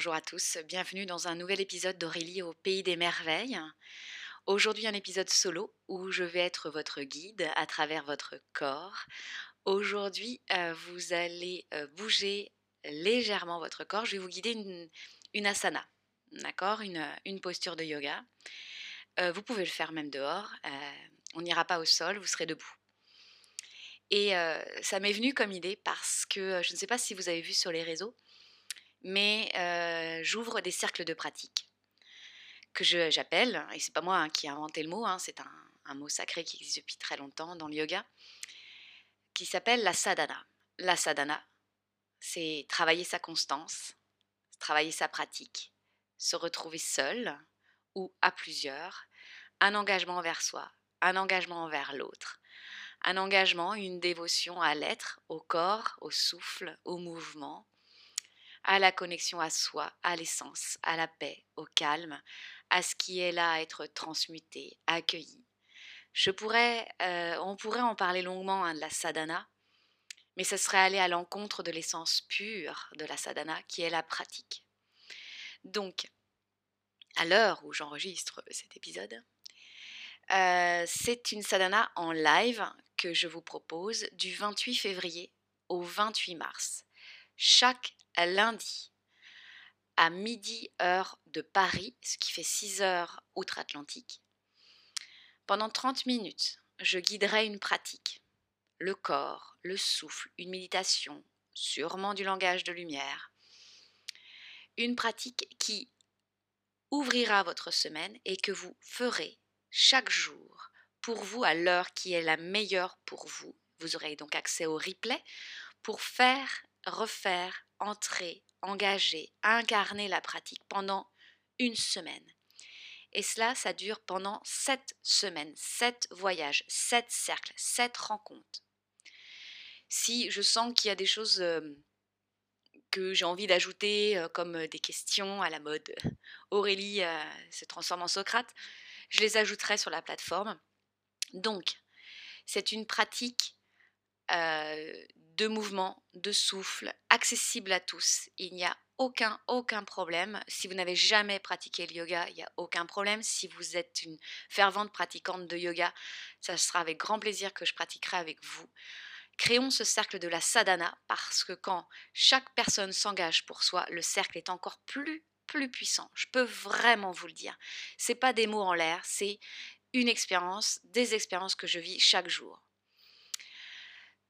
Bonjour à tous, bienvenue dans un nouvel épisode d'Aurélie au Pays des Merveilles. Aujourd'hui un épisode solo où je vais être votre guide à travers votre corps. Aujourd'hui euh, vous allez euh, bouger légèrement votre corps. Je vais vous guider une, asana, d'accord? Une, une, posture de yoga. Euh, vous pouvez le faire même dehors. on n'ira pas au sol, vous serez debout. Et ça m'est venu comme idée parce que je ne sais pas si vous avez vu sur les réseaux, mais j'ouvre des cercles de pratique que j'appelle, et c'est pas moi hein, qui ai inventé le mot, hein, c'est un, un, mot sacré qui existe depuis très longtemps dans le yoga, qui s'appelle la sadhana. La sadhana, c'est travailler sa constance, travailler sa pratique, se retrouver seul ou à plusieurs, un engagement envers soi, un engagement envers l'autre, un engagement, une dévotion à l'être, au corps, au souffle, au mouvement, à la connexion à soi, à l'essence, à la paix, au calme, à ce qui est là à être transmuté, accueilli. Euh, on pourrait en parler longuement hein, de la sadhana, mais ce serait aller à l'encontre de l'essence pure de la sadhana, qui est la pratique. Donc, à l'heure où j'enregistre cet épisode, euh, c'est une sadhana en live que je vous propose du 28 février au 28 mars. Chaque lundi à midi heure de Paris, ce qui fait 6 heures outre-Atlantique. Pendant 30 minutes, je guiderai une pratique. Le corps, le souffle, une méditation, sûrement du langage de lumière. Une pratique qui ouvrira votre semaine et que vous ferez chaque jour pour vous à l'heure qui est la meilleure pour vous. Vous aurez donc accès au replay pour faire, refaire, entrer, engager, incarner la pratique pendant une semaine. Et cela, ça dure pendant sept semaines, sept voyages, sept cercles, sept rencontres. Si je sens qu'il y a des choses que j'ai envie d'ajouter, comme des questions à la mode Aurélie se transforme en Socrate, je les ajouterai sur la plateforme. Donc, c'est une pratique de mouvement, de souffle, accessible à tous. Il n'y a aucun, aucun problème. Si vous n'avez jamais pratiqué le yoga, il n'y a aucun problème. Si vous êtes une fervente pratiquante de yoga, ça sera avec grand plaisir que je pratiquerai avec vous. Créons ce cercle de la sadhana parce que quand chaque personne s'engage pour soi, le cercle est encore plus plus puissant. Je peux vraiment vous le dire. C'est pas des mots en l'air, c'est une expérience, des expériences que je vis chaque jour.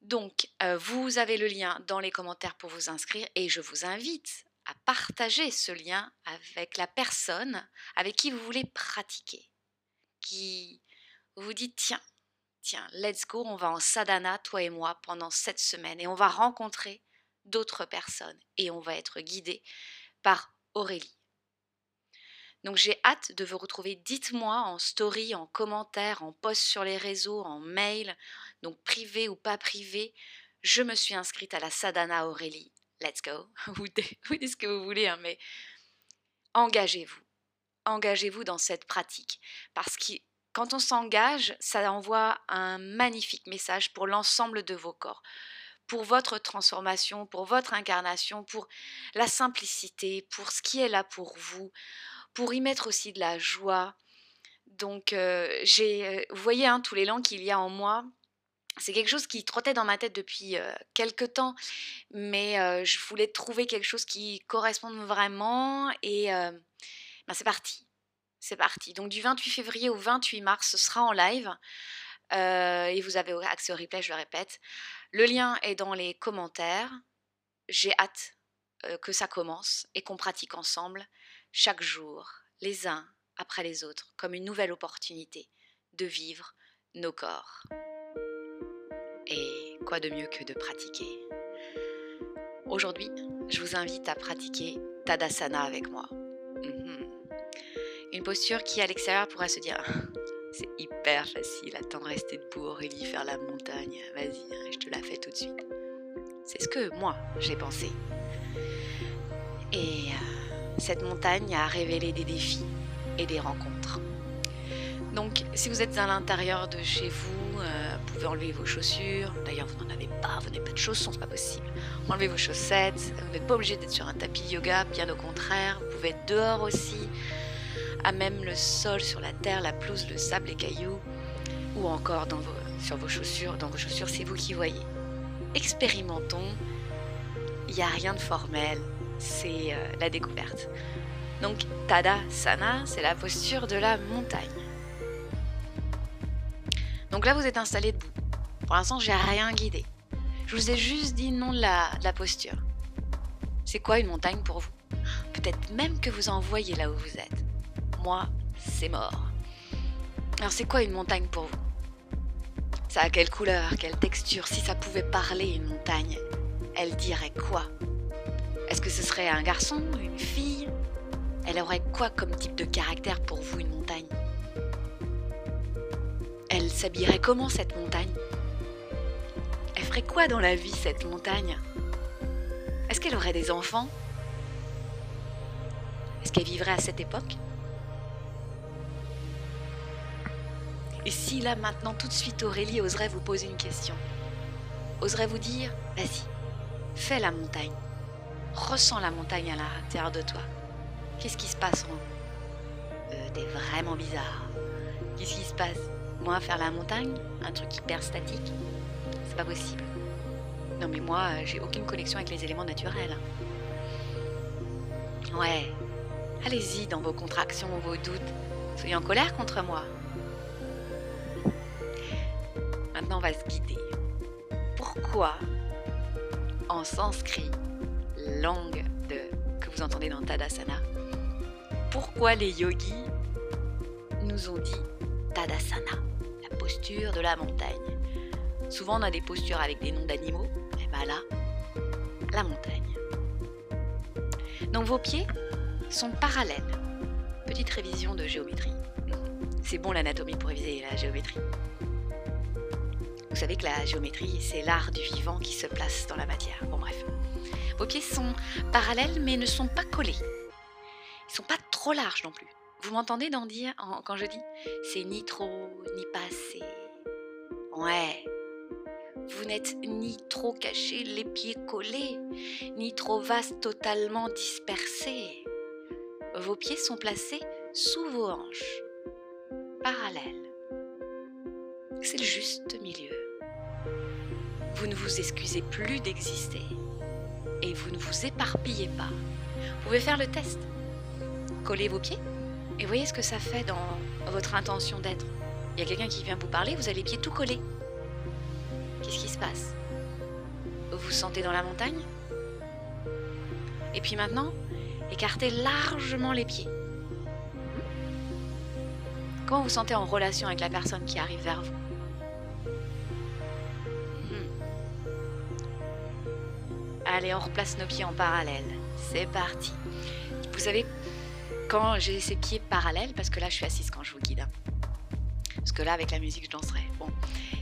Donc, euh, vous avez le lien dans les commentaires pour vous inscrire et je vous invite à partager ce lien avec la personne avec qui vous voulez pratiquer, qui vous dit tiens, tiens, let's go, on va en sadhana, toi et moi, pendant cette semaine et on va rencontrer d'autres personnes et on va être guidé par Aurélie. Donc j'ai hâte de vous retrouver. Dites-moi en story, en commentaire, en post sur les réseaux, en mail, donc privé ou pas privé. Je me suis inscrite à la Sadhana Aurélie. Let's go. Vous dites ce que vous voulez, hein, mais engagez-vous. Engagez-vous dans cette pratique. Parce que quand on s'engage, ça envoie un magnifique message pour l'ensemble de vos corps pour votre transformation, pour votre incarnation, pour la simplicité, pour ce qui est là pour vous, pour y mettre aussi de la joie. Donc, j'ai, vous voyez, hein, tous les langues qu'il y a en moi, c'est quelque chose qui trottait dans ma tête depuis quelque temps, mais je voulais trouver quelque chose qui corresponde vraiment et ben c'est parti. C'est parti. Donc du 28 février au 28 mars, ce sera en live. et vous avez accès au replay, je le répète. Le lien est dans les commentaires. J'ai hâte que ça commence et qu'on pratique ensemble chaque jour, les uns après les autres, comme une nouvelle opportunité de vivre nos corps. Quoi de mieux que de pratiquer Aujourd'hui, je vous invite à pratiquer Tadasana avec moi. Mhm. Une posture qui à l'extérieur pourrait se dire c'est hyper facile, attends rester debout Aurélie, faire la montagne, vas-y, je te la fais tout de suite. C'est ce que moi j'ai pensé. Et euh, cette montagne a révélé des défis et des rencontres. Donc si vous êtes à l'intérieur de chez vous, euh, pouvez enlever vos chaussures. D'ailleurs, vous n'en avez pas, vous n'avez pas de chaussons, c'est pas possible. Enlevez vos chaussettes. Vous n'êtes pas obligé d'être sur un tapis yoga, bien au contraire. Vous pouvez être dehors aussi, à même le sol, sur la terre, la pelouse, le sable, les cailloux, ou encore sur vos chaussures. Dans vos chaussures, c'est vous qui voyez. Expérimentons. Il n'y a rien de formel, c'est euh, la découverte. Donc, Tadasana, c'est la posture de la montagne. Donc là, vous êtes installé debout. Pour l'instant, j'ai rien guidé. Je vous ai juste dit nom de la, de la posture. C'est quoi une montagne pour vous? Peut-être même que vous en voyez là où vous êtes. Moi, c'est mort. Alors c'est quoi une montagne pour vous? Ça a quelle couleur, quelle texture? Si ça pouvait parler une montagne, elle dirait quoi? Est-ce que ce serait un garçon, une fille? Elle aurait quoi comme type de caractère pour vous une montagne? S'habillerait comment cette montagne? Elle ferait quoi dans la vie cette montagne? Est-ce qu'elle aurait des enfants? Est-ce qu'elle vivrait à cette époque? Et si là maintenant tout de suite Aurélie oserait vous poser une question? Oserait vous dire, vas-y, fais la montagne. Ressens la montagne à l'intérieur de toi. Qu'est-ce qui se passe en euh, T'es vraiment bizarre. Qu'est-ce qui se passe? Moi, faire la montagne, un truc hyper statique, c'est pas possible. Non, mais moi, j'ai aucune connexion avec les éléments naturels. Ouais, allez-y dans vos contractions, vos doutes. Soyez en colère contre moi. Maintenant, on va se guider. Pourquoi, en sanskrit, langue que vous entendez dans Tadasana, pourquoi les yogis nous ont dit Tadasana? De la montagne. Souvent on a des postures avec des noms d'animaux, et bien là, la montagne. Donc vos pieds sont parallèles. Petite révision de géométrie. C'est bon l'anatomie pour réviser la géométrie. Vous savez que la géométrie, c'est l'art du vivant qui se place dans la matière. Bon bref. Vos pieds sont parallèles mais ne sont pas collés. Ils sont pas trop larges non plus. Vous m'entendez d'en dire quand je dis c'est ni trop ni pas assez Ouais. Vous n'êtes ni trop caché les pieds collés, ni trop vaste totalement dispersé. Vos pieds sont placés sous vos hanches, parallèles. C'est le juste milieu. Vous ne vous excusez plus d'exister et vous ne vous éparpillez pas. Vous pouvez faire le test. Collez vos pieds et voyez ce que ça fait dans votre intention d'être. Il y a quelqu'un qui vient vous parler, vous avez les pieds tout collés. Qu'est-ce qui se passe? Vous vous sentez dans la montagne? Et puis maintenant, écartez largement les pieds. Comment vous sentez en relation avec la personne qui arrive vers vous? Hmm. Allez, on replace nos pieds en parallèle. C'est parti. Vous savez quand j'ai ces pieds parallèles, parce que là je suis assise quand je vous guide, parce que là avec la musique je danserai. Bon,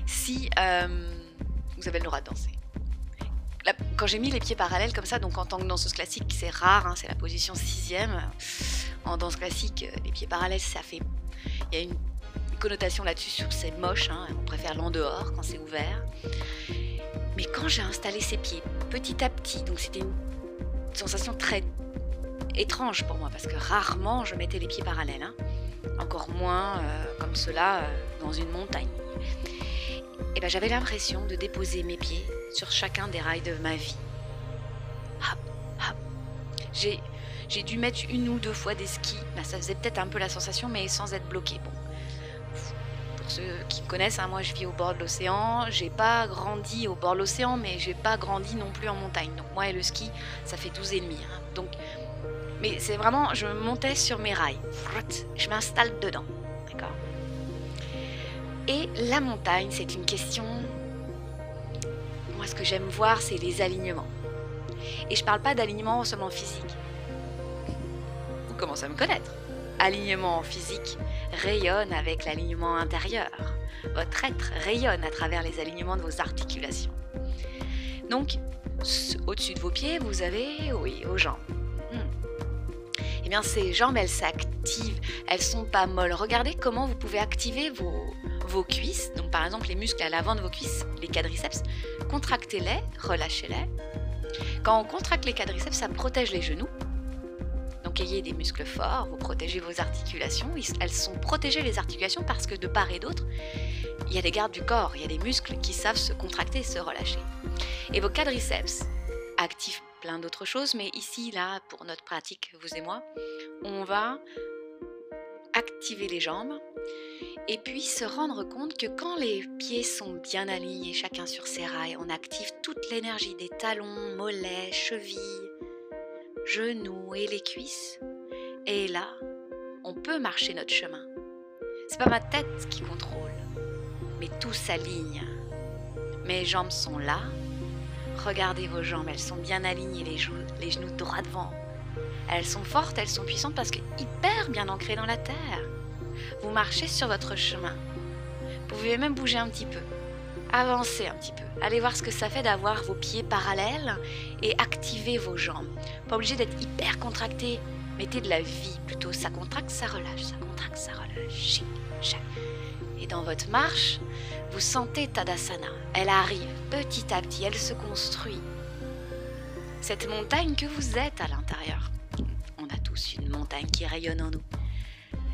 si euh, vous avez le droit de danser. quand j'ai mis les pieds parallèles comme ça, donc en tant que danseuse classique, c'est rare, hein, c'est la position sixième. En danse classique, euh, les pieds parallèles, ça fait, il y a une connotation là-dessus sur c'est moche. Hein, on préfère l'en dehors quand c'est ouvert. Mais quand j'ai installé ces pieds petit à petit, donc c'était une sensation très étrange pour moi parce que rarement je mettais les pieds parallèles. Hein. Encore moins euh, comme cela euh, dans une montagne. Et ben j'avais l'impression de déposer mes pieds sur chacun des rails de ma vie. J'ai, j'ai dû mettre une ou deux fois des skis. Ben, ça faisait peut-être un peu la sensation, mais sans être bloqué. Bon, pour ceux qui me connaissent, hein, moi je vis au bord de l'océan. J'ai pas grandi au bord de l'océan, mais j'ai pas grandi non plus en montagne. Donc moi et le ski, ça fait 12 et demi. Hein. Donc mais c'est vraiment, je montais sur mes rails. Je m'installe dedans. D'accord Et la montagne, c'est une question. Moi, ce que j'aime voir, c'est les alignements. Et je parle pas d'alignement seulement physique. Vous commencez à me connaître. Alignement physique rayonne avec l'alignement intérieur. Votre être rayonne à travers les alignements de vos articulations. Donc, au-dessus de vos pieds, vous avez, oui, aux jambes eh ces jambes, elles s'activent, elles sont pas molles. Regardez comment vous pouvez activer vos, vos cuisses, donc par exemple les muscles à l'avant de vos cuisses, les quadriceps, contractez-les, relâchez-les. Quand on contracte les quadriceps, ça protège les genoux. Donc ayez des muscles forts, vous protégez vos articulations. Elles sont protégées les articulations parce que de part et d'autre, il y a des gardes du corps, il y a des muscles qui savent se contracter et se relâcher. Et vos quadriceps activent plein d'autres choses, mais ici, là, pour notre pratique, vous et moi, on va activer les jambes et puis se rendre compte que quand les pieds sont bien alignés, chacun sur ses rails, on active toute l'énergie des talons, mollets, chevilles, genoux et les cuisses. Et là, on peut marcher notre chemin. C'est pas ma tête qui contrôle, mais tout s'aligne. Mes jambes sont là. Regardez vos jambes, elles sont bien alignées, les, genoux, droits devant. Elles sont fortes, elles sont puissantes parce que hyper bien ancrées dans la terre. Vous marchez sur votre chemin. Vous pouvez même bouger un petit peu. Avancez un petit peu. Allez voir ce que ça fait d'avoir vos pieds parallèles et activer vos jambes. Pas obligé d'être hyper contracté. Mettez de la vie plutôt. Ça contracte, ça relâche. Ça contracte, ça relâche. Et dans votre marche, vous sentez Tadasana. Elle arrive petit à petit. Elle se construit. Cette montagne que vous êtes à l'intérieur. On a tous une montagne qui rayonne en nous.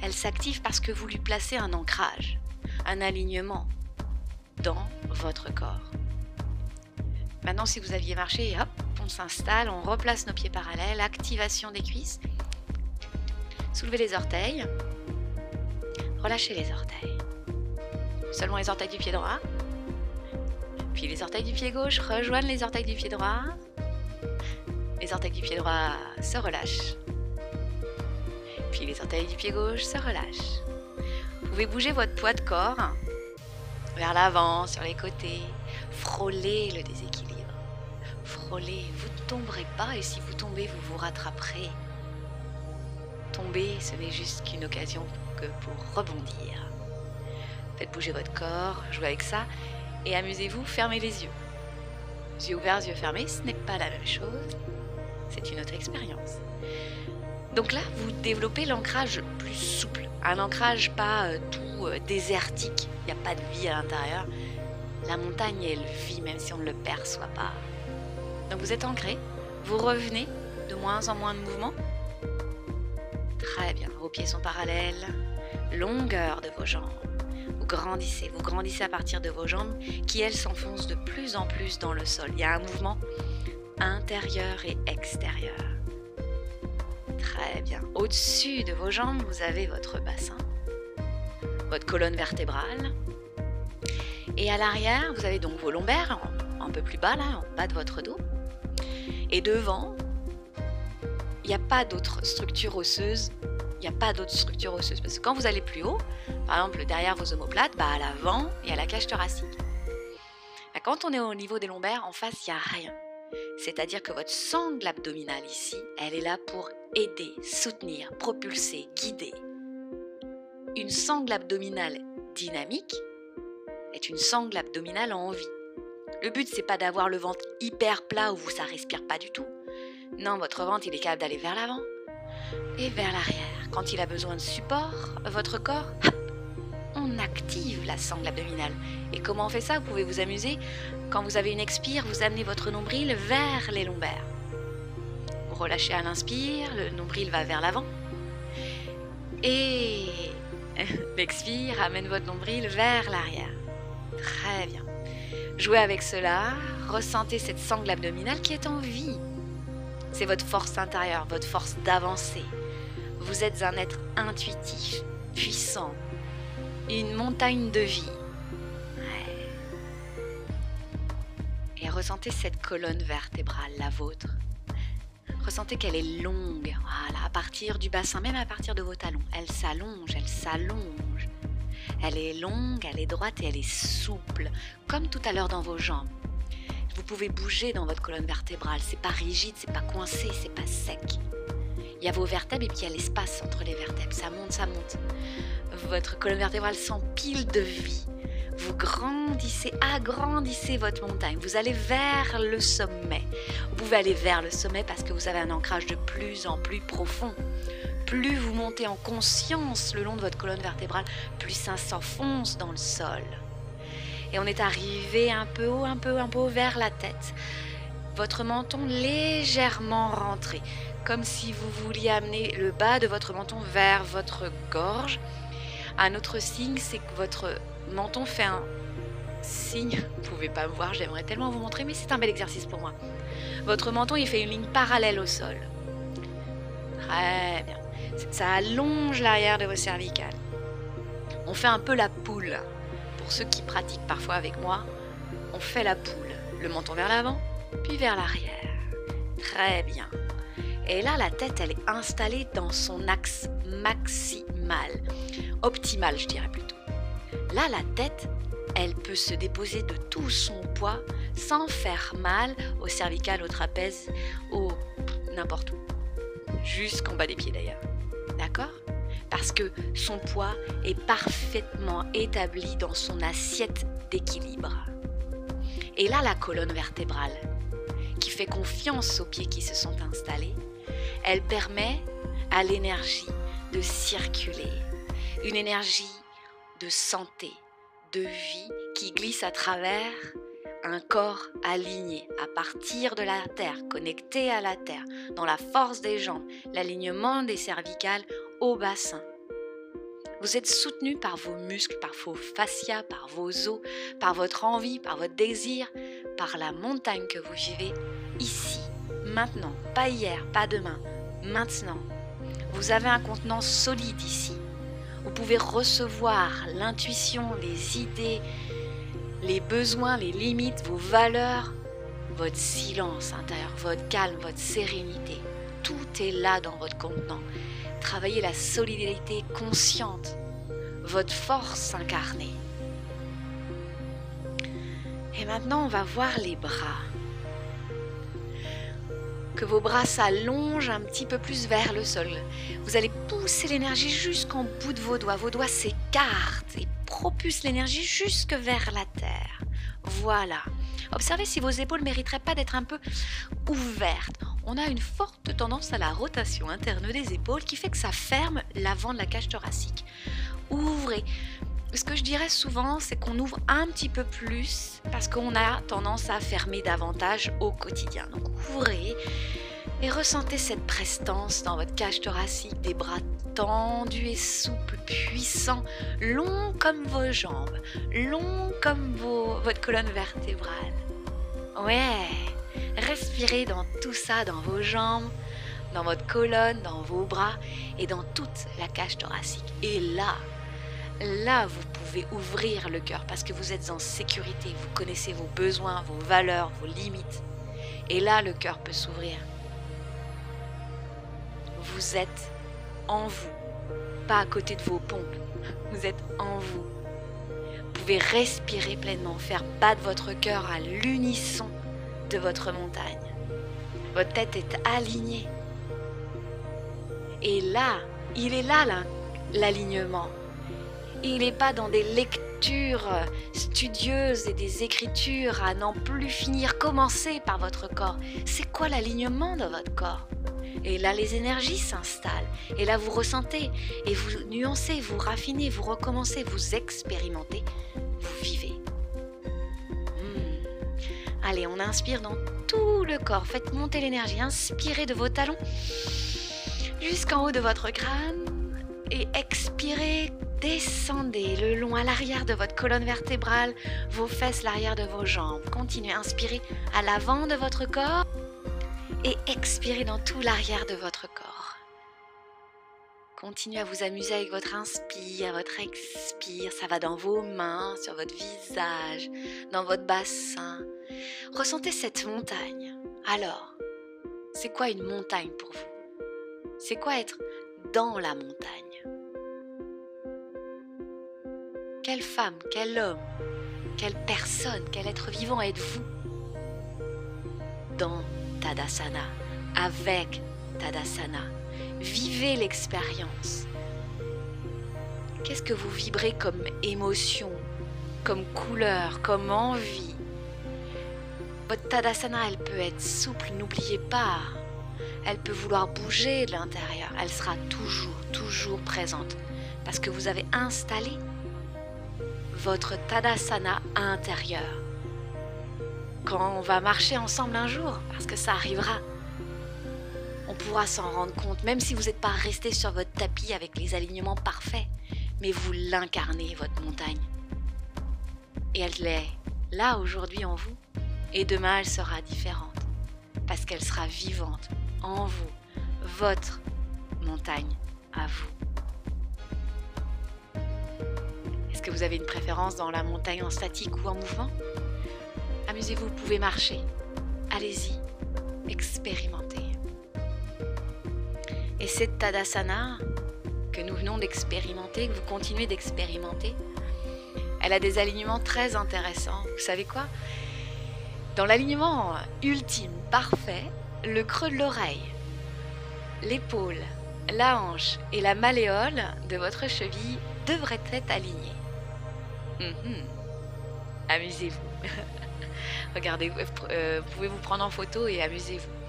Elle s'active parce que vous lui placez un ancrage, un alignement dans votre corps. Maintenant, si vous aviez marché, hop, on s'installe, on replace nos pieds parallèles, activation des cuisses. Soulevez les orteils, relâchez les orteils. Seulement les orteils du pied droit. Puis les orteils du pied gauche rejoignent les orteils du pied droit. Les orteils du pied droit se relâchent. Puis les orteils du pied gauche se relâchent. Vous pouvez bouger votre poids de corps vers l'avant, sur les côtés. Frôlez le déséquilibre. Frôlez, vous ne tomberez pas et si vous tombez, vous vous rattraperez. Tomber, ce n'est juste qu'une occasion que pour rebondir. Faites bouger votre corps, jouez avec ça et amusez-vous, fermez les yeux. Yeux ouverts, yeux fermés, ce n'est pas la même chose. C'est une autre expérience. Donc là, vous développez l'ancrage plus souple. Un ancrage pas euh, tout euh, désertique. Il n'y a pas de vie à l'intérieur. La montagne, elle vit même si on ne le perçoit pas. Donc vous êtes ancré. Vous revenez de moins en moins de mouvement. Très bien. Vos pieds sont parallèles. Longueur de vos jambes. Grandissez. Vous grandissez à partir de vos jambes qui, elles, s'enfoncent de plus en plus dans le sol. Il y a un mouvement intérieur et extérieur. Très bien. Au-dessus de vos jambes, vous avez votre bassin, votre colonne vertébrale. Et à l'arrière, vous avez donc vos lombaires, un peu plus bas là, en bas de votre dos. Et devant, il n'y a pas d'autres structures osseuses. Il n'y a pas d'autres structures osseuses. Parce que quand vous allez plus haut, par exemple derrière vos omoplates, bah à l'avant, y a la cage thoracique. Bah, quand on est au niveau des lombaires, en face, il n'y a rien. C'est-à-dire que votre sangle abdominale ici, elle est là pour aider, soutenir, propulser, guider. Une sangle abdominale dynamique est une sangle abdominale en vie. Le but, c'est pas d'avoir le ventre hyper plat où ça respire pas du tout. Non, votre ventre, il est capable d'aller vers l'avant et vers l'arrière. Quand il a besoin de support, votre corps, on active la sangle abdominale. Et comment on fait ça? Vous pouvez vous amuser. Quand vous avez une expire, vous amenez votre nombril vers les lombaires. Vous relâchez à l'inspire, le nombril va vers l'avant. Et l'expire amène votre nombril vers l'arrière. Très bien. Jouez avec cela, ressentez cette sangle abdominale qui est en vie. C'est votre force intérieure, votre force d'avancer. Vous êtes un être intuitif, puissant, une montagne de vie. Et ressentez cette colonne vertébrale, la vôtre. Ressentez qu'elle est longue, voilà, à partir du bassin, même à partir de vos talons. Elle s'allonge, elle s'allonge. Elle est longue, elle est droite et elle est souple, comme tout à l'heure dans vos jambes. Vous pouvez bouger dans votre colonne vertébrale, c'est pas rigide, c'est pas coincé, c'est pas sec. Il y a vos vertèbres et puis il y a l'espace entre les vertèbres, ça monte, ça monte. Votre colonne vertébrale s'empile de vie. Vous grandissez, agrandissez votre montagne. Vous allez vers le sommet. Vous pouvez aller vers le sommet parce que vous avez un ancrage de plus en plus profond plus vous montez en conscience le long de votre colonne vertébrale, plus ça s'enfonce dans le sol. Et on est arrivé un peu haut, un peu, un peu vers la tête. Votre menton légèrement rentré, comme si vous vouliez amener le bas de votre menton vers votre gorge. Un autre signe, c'est que votre menton fait un signe. Vous pouvez pas me voir, j'aimerais tellement vous montrer, mais c'est un bel exercice pour moi. Votre menton, il fait une ligne parallèle au sol. Très bien. Ça allonge l'arrière de vos cervicales. On fait un peu la poule. Pour ceux qui pratiquent parfois avec moi, on fait la poule. Le menton vers l'avant, puis vers l'arrière. Très bien. Et là, la tête, elle est installée dans son axe maximal. Optimal, je dirais plutôt. Là, la tête, elle peut se déposer de tout son poids sans faire mal au cervical, au trapèze, au n'importe où. Jusqu'en bas des pieds d'ailleurs. D'accord? Parce que son poids est parfaitement établi dans son assiette d'équilibre. Et là, la colonne vertébrale, qui fait confiance aux pieds qui se sont installés, elle permet à l'énergie de circuler. Une énergie de santé, de vie qui glisse à travers un corps aligné à partir de la terre, connecté à la terre, dans la force des jambes, l'alignement des cervicales au bassin. Vous êtes soutenu par vos muscles, par vos fascias, par vos os, par votre envie, par votre désir, par la montagne que vous vivez ici, maintenant, pas hier, pas demain, maintenant. Vous avez un contenant solide ici. Vous pouvez recevoir l'intuition, les idées, les besoins, les limites, vos valeurs, votre silence intérieur, votre calme, votre sérénité. Tout est là dans votre contenant. Travaillez la solidarité consciente, votre force incarnée. Et maintenant, on va voir les bras. Que vos bras s'allongent un petit peu plus vers le sol. Vous allez pousser l'énergie jusqu'en bout de vos doigts. Vos doigts s'écartent et propulsent l'énergie jusque vers la terre. Voilà. Observez si vos épaules mériteraient pas d'être un peu ouvertes. On a une forte tendance à la rotation interne des épaules qui fait que ça ferme l'avant de la cage thoracique. Ouvrez. Ce que je dirais souvent, c'est qu'on ouvre un petit peu plus parce qu'on a tendance à fermer davantage au quotidien. Donc ouvrez et ressentez cette prestance dans votre cage thoracique, des bras tendus et souples, puissants, longs comme vos jambes, longs comme votre colonne vertébrale. Ouais, respirez dans tout ça, dans vos jambes, dans votre colonne, dans vos bras et dans toute la cage thoracique. Et là, là, vous pouvez ouvrir le cœur parce que vous êtes en sécurité, vous connaissez vos besoins, vos valeurs, vos limites. Et là, le cœur peut s'ouvrir. Vous êtes en vous, pas à côté de vos pompes. Vous êtes en vous. Vous pouvez respirer pleinement, faire battre votre cœur à l'unisson de votre montagne. Votre tête est alignée. Et là, il est là, l'alignement. Il n'est pas dans des lectures studieuses et des écritures à n'en plus finir. Commencez par votre corps. C'est quoi l'alignement de votre corps? Et là, les énergies s'installent. Et là, vous ressentez. Et vous nuancez, vous raffinez, vous recommencez, vous expérimentez, vous vivez. Allez, on inspire dans tout le corps. Faites monter l'énergie. Inspirez de vos talons jusqu'en haut de votre crâne. Et expirez, descendez le long à l'arrière de votre colonne vertébrale, vos fesses, l'arrière de vos jambes. Continuez à inspirer à l'avant de votre corps et expirez dans tout l'arrière de votre corps. Continuez à vous amuser avec votre inspire, votre expire. Ça va dans vos mains, sur votre visage, dans votre bassin. Ressentez cette montagne. Alors, c'est quoi une montagne pour vous? C'est quoi être dans la montagne? Quelle femme, quel homme, quelle personne, quel être vivant êtes-vous? Dans Tadasana, avec Tadasana. Vivez l'expérience. Qu'est-ce que vous vibrez comme émotion, comme couleur, comme envie? Votre Tadasana, elle peut être souple, n'oubliez pas. elle peut vouloir bouger de l'intérieur. Elle sera toujours, toujours présente. Parce que vous avez installé votre Tadasana intérieur. Quand on va marcher ensemble un jour, parce que ça arrivera, on pourra s'en rendre compte, même si vous n'êtes pas resté sur votre tapis avec les alignements parfaits, mais vous l'incarnez, votre montagne. Et elle est là aujourd'hui en vous, et demain elle sera différente, parce qu'elle sera vivante en vous, votre montagne à vous. Est-ce que vous avez une préférence dans la montagne en statique ou en mouvement? Amusez-vous, vous pouvez marcher. Allez-y, expérimentez. Et cette Tadasana que nous venons d'expérimenter, que vous continuez d'expérimenter, elle a des alignements très intéressants. Vous savez quoi? Dans l'alignement ultime, parfait, le creux de l'oreille, l'épaule, la hanche et la malléole de votre cheville devraient être alignés. Mhm. Amusez-vous. Regardez, euh, pouvez vous prendre en photo et amusez-vous.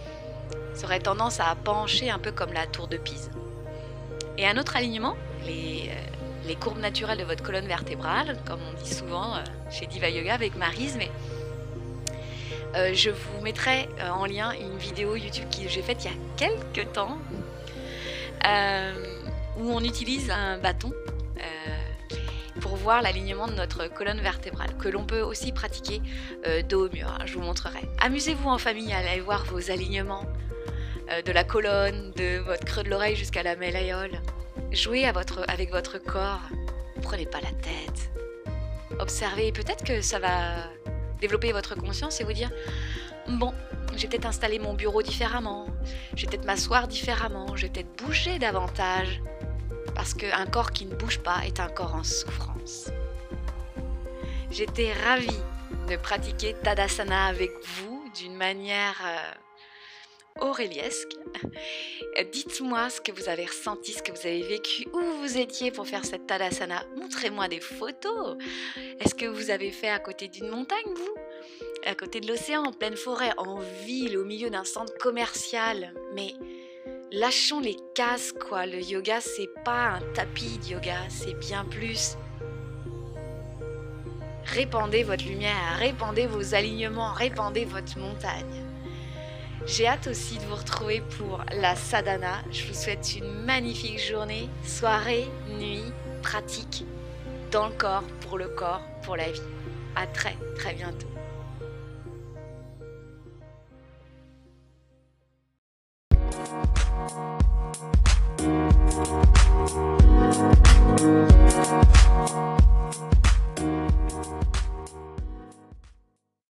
Ça aurait tendance à pencher un peu comme la tour de Pise. Et un autre alignement, les, euh, courbes naturelles de votre colonne vertébrale, comme on dit souvent euh, chez Diva Yoga avec Marise, mais je vous mettrai en lien une vidéo YouTube que j'ai faite il y a quelques temps, où on utilise un bâton pour voir l'alignement de notre colonne vertébrale, que l'on peut aussi pratiquer euh, dos au mur. Hein, je vous montrerai. Amusez-vous en famille à aller voir vos alignements euh, de la colonne, de votre creux de l'oreille jusqu'à la mélaïole. Jouez avec votre corps. Prenez pas la tête. Observez. Peut-être que ça va développer votre conscience et vous dire bon, j'ai peut-être installé mon bureau différemment, je vais peut-être m'asseoir différemment, je vais peut-être bouger davantage parce qu'un corps qui ne bouge pas est un corps en souffrance. J'étais ravie de pratiquer Tadasana avec vous d'une manière euh, auréliesque. Dites-moi ce que vous avez ressenti, ce que vous avez vécu, où vous étiez pour faire cette Tadasana. Montrez-moi des photos. Est-ce que vous avez fait à côté d'une montagne, vous? À côté de l'océan, en pleine forêt, en ville, au milieu d'un centre commercial Mais lâchons les cases, quoi. Le yoga, c'est pas un tapis de yoga, c'est bien plus. Répandez votre lumière, répandez vos alignements, répandez votre montagne. J'ai hâte aussi de vous retrouver pour la sadhana. Je vous souhaite une magnifique journée, soirée, nuit, pratique, dans le corps, pour le corps, pour la vie. À très, très bientôt.